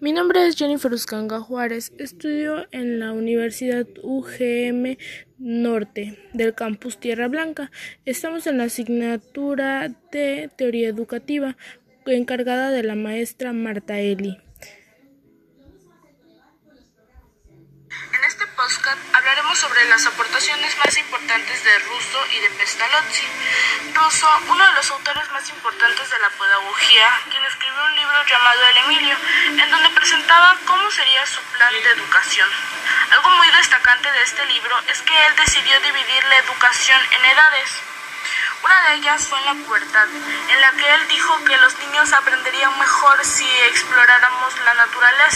Mi nombre es Jennifer Uscanga Juárez. Estudio en la Universidad UGM Norte del campus Tierra Blanca. Estamos en la asignatura de Teoría Educativa encargada de la maestra Marta Eli. En este podcast hablaremos sobre las aportaciones más importantes de Russo y de Pestalozzi. Russo, uno de los autores más importantes de la pedagogía, llamado El Emilio, en donde presentaba cómo sería su plan de educación. Algo muy destacante de este libro es que él decidió dividir la educación en edades. Una de ellas fue en la pubertad, en la que él dijo que los niños aprenderían mejor si exploráramos la naturaleza.